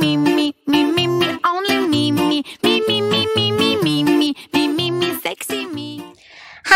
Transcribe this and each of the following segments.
me, me,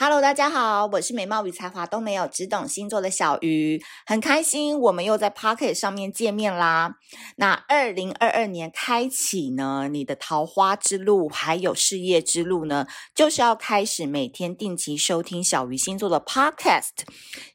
Hello，大家好，我是美貌与才华都没有，只懂星座的小鱼，很开心我们又在 Pocket 上面见面啦。那二零二二年开启呢，你的桃花之路还有事业之路呢，就是要开始每天定期收听小鱼星座的 Podcast。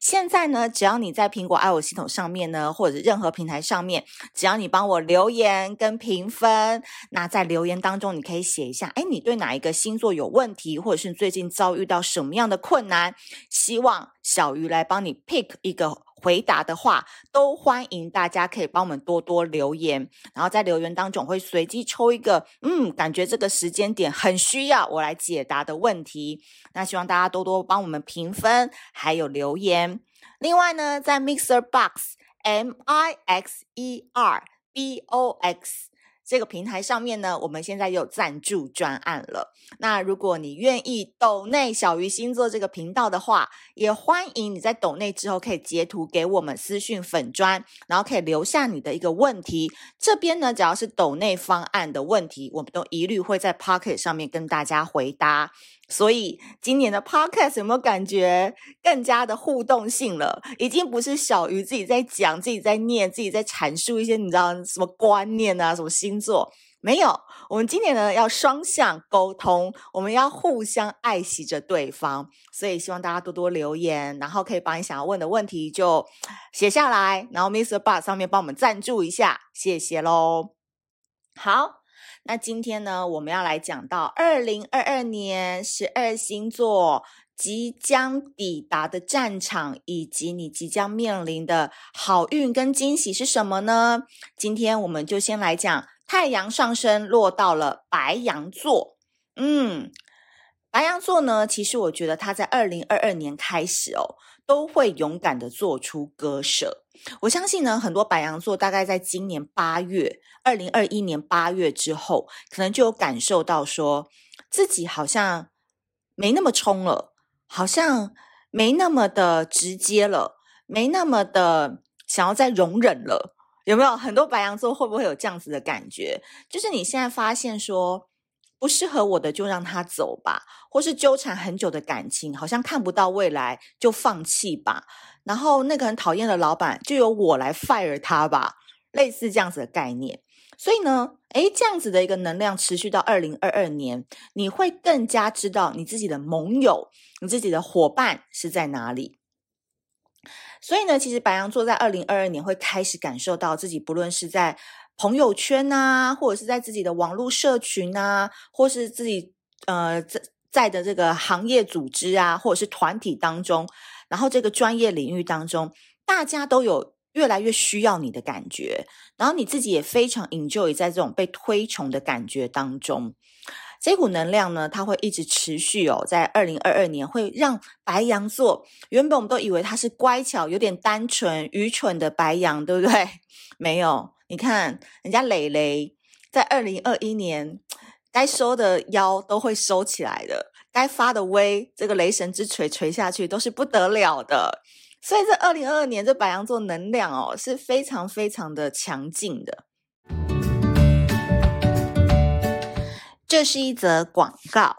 现在呢，只要你在苹果 io 系统上面呢，或者任何平台上面，只要你帮我留言跟评分，那在留言当中你可以写一下，哎，你对哪一个星座有问题，或者是最近遭遇到什么样的困难，希望小鱼来帮你 pick 一个回答的话，都欢迎大家可以帮我们多多留言，然后在留言当中会随机抽一个，嗯，感觉这个时间点很需要我来解答的问题。那希望大家多多帮我们评分，还有留言。另外呢，在 Mixer Box M I X E R B O X。这个平台上面呢，我们现在有赞助专案了。那如果你愿意抖内小鱼星座这个频道的话，也欢迎你在抖内之后可以截图给我们私讯粉专，然后可以留下你的一个问题。这边呢，只要是抖内方案的问题，我们都一律会在 Pocket 上面跟大家回答。所以今年的 Podcast 有没有感觉更加的互动性了？已经不是小鱼自己在讲、自己在念、自己在阐述一些你知道什么观念啊、什么星座？没有，我们今年呢要双向沟通，我们要互相爱惜着对方。所以希望大家多多留言，然后可以把你想要问的问题就写下来，然后 MixerBox 上面帮我们赞助一下，谢谢喽。好。那今天呢，我们要来讲到二零二二年十二星座即将抵达的战场，以及你即将面临的好运跟惊喜是什么呢？今天我们就先来讲太阳上升落到了白羊座。嗯，白羊座呢，其实我觉得他在二零二二年开始哦，都会勇敢的做出割舍。我相信呢，很多白羊座大概在今年八月，二零二一年八月之后，可能就有感受到说，自己好像没那么冲了，好像没那么的直接了，没那么的想要再容忍了，有没有？很多白羊座会不会有这样子的感觉？就是你现在发现说，不适合我的就让他走吧，或是纠缠很久的感情，好像看不到未来就放弃吧。然后那个很讨厌的老板，就由我来 fire 他吧，类似这样子的概念。所以呢，诶，这样子的一个能量持续到二零二二年，你会更加知道你自己的盟友、你自己的伙伴是在哪里。所以呢，其实白羊座在二零二二年会开始感受到自己，不论是在朋友圈啊，或者是在自己的网络社群啊，或是自己呃在在的这个行业组织啊，或者是团体当中。然后这个专业领域当中，大家都有越来越需要你的感觉，然后你自己也非常 enjoy 在这种被推崇的感觉当中。这股能量呢，它会一直持续哦，在二零二二年会让白羊座，原本我们都以为他是乖巧、有点单纯、愚蠢的白羊，对不对？没有，你看人家雷雷在二零二一年该收的腰都会收起来的。该发的威，这个雷神之锤锤下去都是不得了的，所以这二零二二年这白羊座能量哦是非常非常的强劲的。这是一则广告，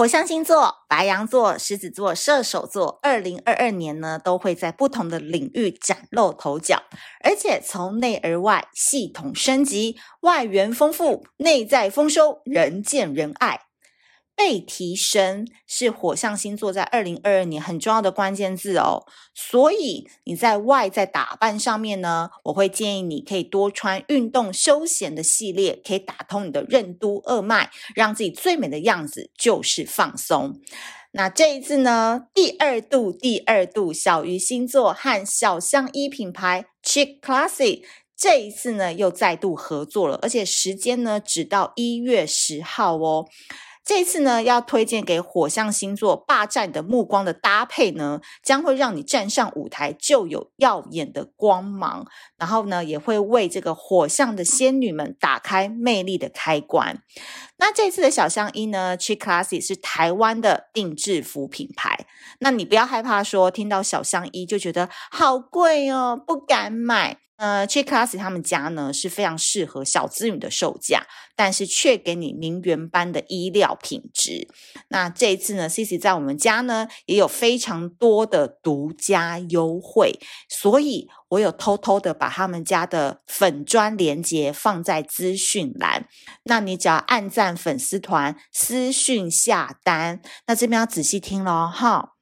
火象星座白羊座、狮子座、射手座，二零二二年呢都会在不同的领域崭露头角，而且从内而外系统升级，外源丰富，内在丰收，人见人爱。被提升是火象星座在二零二二年很重要的关键字哦，所以你在外在打扮上面呢，我会建议你可以多穿运动休闲的系列，可以打通你的任督二脉，让自己最美的样子就是放松。那这一次呢，第二度，第二度，小鱼星座和小香衣品牌 Chic Classy 这一次呢又再度合作了，而且时间呢只到一月十号哦。这次呢，要推荐给火象星座霸占的目光的搭配呢，将会让你站上舞台就有耀眼的光芒，然后呢，也会为这个火象的仙女们打开魅力的开关。那这次的小香衣呢，Chic Classy 是台湾的定制服品牌。那你不要害怕说听到小香衣就觉得好贵哦，不敢买。呃，Chic Classy 他们家呢是非常适合小资女的售价，但是却给你名媛般的衣料品质。那这一次呢，Cici 在我们家呢也有非常多的独家优惠，所以我有偷偷的把他们家的粉专链接放在资讯栏。那你只要按赞粉丝团私讯下单，那这边要仔细听咯哈。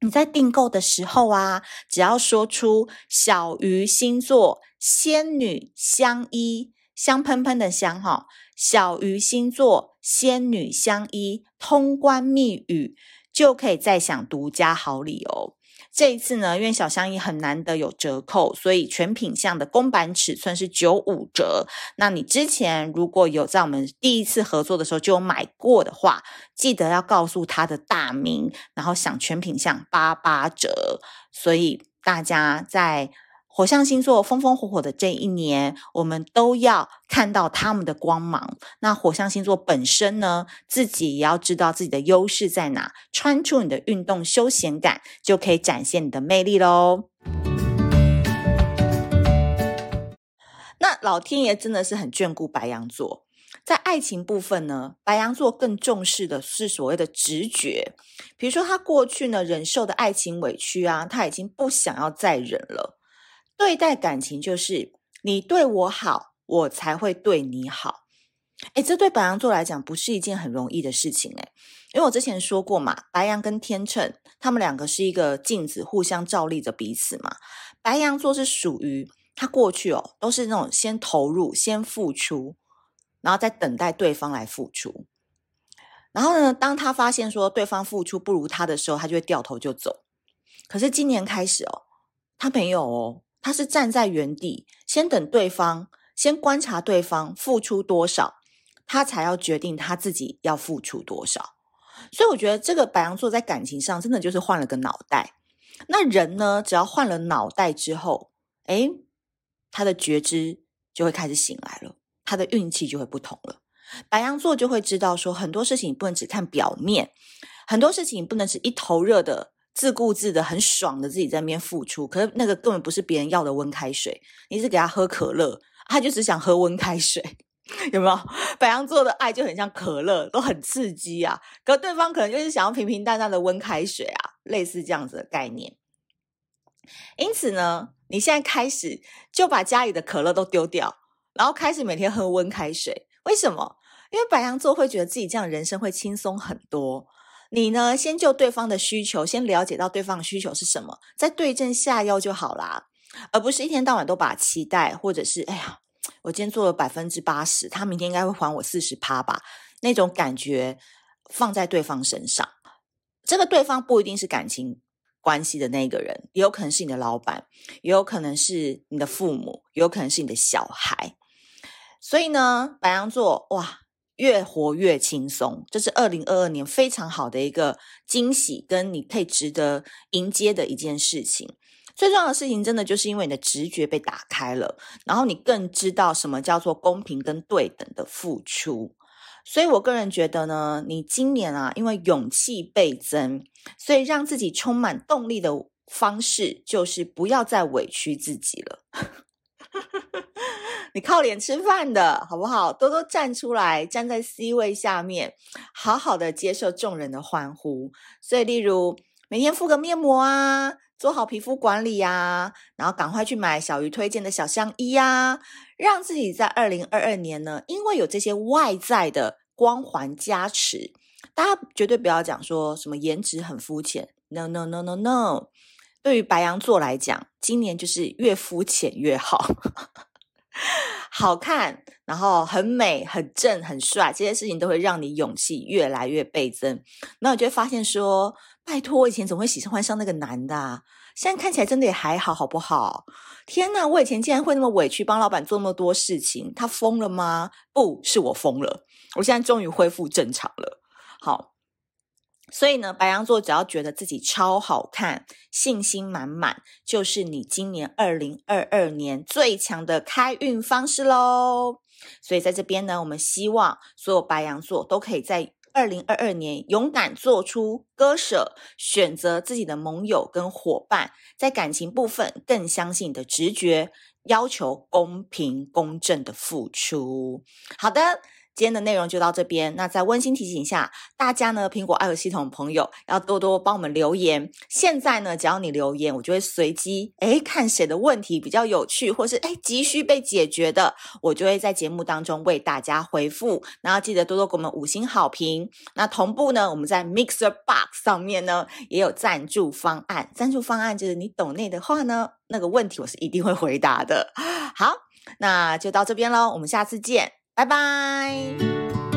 你在订购的时候啊，只要说出小鱼星座仙女相依，香喷喷的香哈，小鱼星座仙女相依通关密语，就可以再享独家好礼哦。这一次呢，因为小香衣很难得有折扣，所以全品项的公版尺寸是九五折。那你之前如果有在我们第一次合作的时候就有买过的话，记得要告诉他的大名，然后享全品项八八折。所以大家在。火象星座风风火火的这一年，我们都要看到他们的光芒。那火象星座本身呢，自己也要知道自己的优势在哪，穿出你的运动休闲感，就可以展现你的魅力喽。那老天爷真的是很眷顾白羊座，在爱情部分呢，白羊座更重视的是所谓的直觉。比如说，他过去呢忍受的爱情委屈啊，他已经不想要再忍了。对待感情就是你对我好，我才会对你好。诶，这对白羊座来讲不是一件很容易的事情诶，因为我之前说过嘛，白羊跟天秤他们两个是一个镜子，互相照例着彼此嘛。白羊座是属于他过去哦，都是那种先投入、先付出，然后再等待对方来付出。然后呢，当他发现说对方付出不如他的时候，他就会掉头就走。可是今年开始哦，他没有哦。他是站在原地，先等对方，先观察对方付出多少，他才要决定他自己要付出多少。所以我觉得这个白羊座在感情上真的就是换了个脑袋。那人呢，只要换了脑袋之后，诶，他的觉知就会开始醒来了，他的运气就会不同了。白羊座就会知道说，很多事情不能只看表面，很多事情不能只一头热的。自顾自的很爽的自己在那边付出，可是那个根本不是别人要的温开水，你是给他喝可乐，他就只想喝温开水，有没有？白羊座的爱就很像可乐，都很刺激啊，可对方可能就是想要平平淡淡的温开水啊，类似这样子的概念。因此呢，你现在开始就把家里的可乐都丢掉，然后开始每天喝温开水。为什么？因为白羊座会觉得自己这样人生会轻松很多。你呢，先就对方的需求，先了解到对方的需求是什么，再对症下药就好啦，而不是一天到晚都把期待，或者是哎呀，我今天做了百分之八十，他明天应该会还我四十趴吧，那种感觉放在对方身上。这个对方不一定是感情关系的那个人，也有可能是你的老板，也有可能是你的父母，也有可能是你的小孩。所以呢，白羊座，哇。越活越轻松，这是二零二二年非常好的一个惊喜，跟你可以值得迎接的一件事情。最重要的事情，真的就是因为你的直觉被打开了，然后你更知道什么叫做公平跟对等的付出。所以我个人觉得呢，你今年啊，因为勇气倍增，所以让自己充满动力的方式，就是不要再委屈自己了。你靠脸吃饭的好不好？多多站出来，站在 C 位下面，好好的接受众人的欢呼。所以，例如每天敷个面膜啊，做好皮肤管理啊，然后赶快去买小鱼推荐的小香衣啊，让自己在二零二二年呢，因为有这些外在的光环加持，大家绝对不要讲说什么颜值很肤浅，no no no no no。对于白羊座来讲，今年就是越肤浅越好。好看，然后很美、很正、很帅，这些事情都会让你勇气越来越倍增。那我就会发现说，拜托，我以前怎么会喜欢上那个男的啊？现在看起来真的也还好，好不好？天哪，我以前竟然会那么委屈，帮老板做那么多事情，他疯了吗？不是我疯了，我现在终于恢复正常了。好。所以呢，白羊座只要觉得自己超好看，信心满满，就是你今年二零二二年最强的开运方式喽。所以在这边呢，我们希望所有白羊座都可以在二零二二年勇敢做出割舍，选择自己的盟友跟伙伴，在感情部分更相信你的直觉，要求公平公正的付出。好的。今天的内容就到这边。那在温馨提醒下大家呢，苹果 iOS 系统朋友要多多帮我们留言。现在呢，只要你留言，我就会随机诶看谁的问题比较有趣，或是诶急需被解决的，我就会在节目当中为大家回复。然后记得多多给我们五星好评。那同步呢，我们在 Mixer Box 上面呢也有赞助方案。赞助方案就是你懂内的话呢，那个问题我是一定会回答的。好，那就到这边喽，我们下次见。拜拜。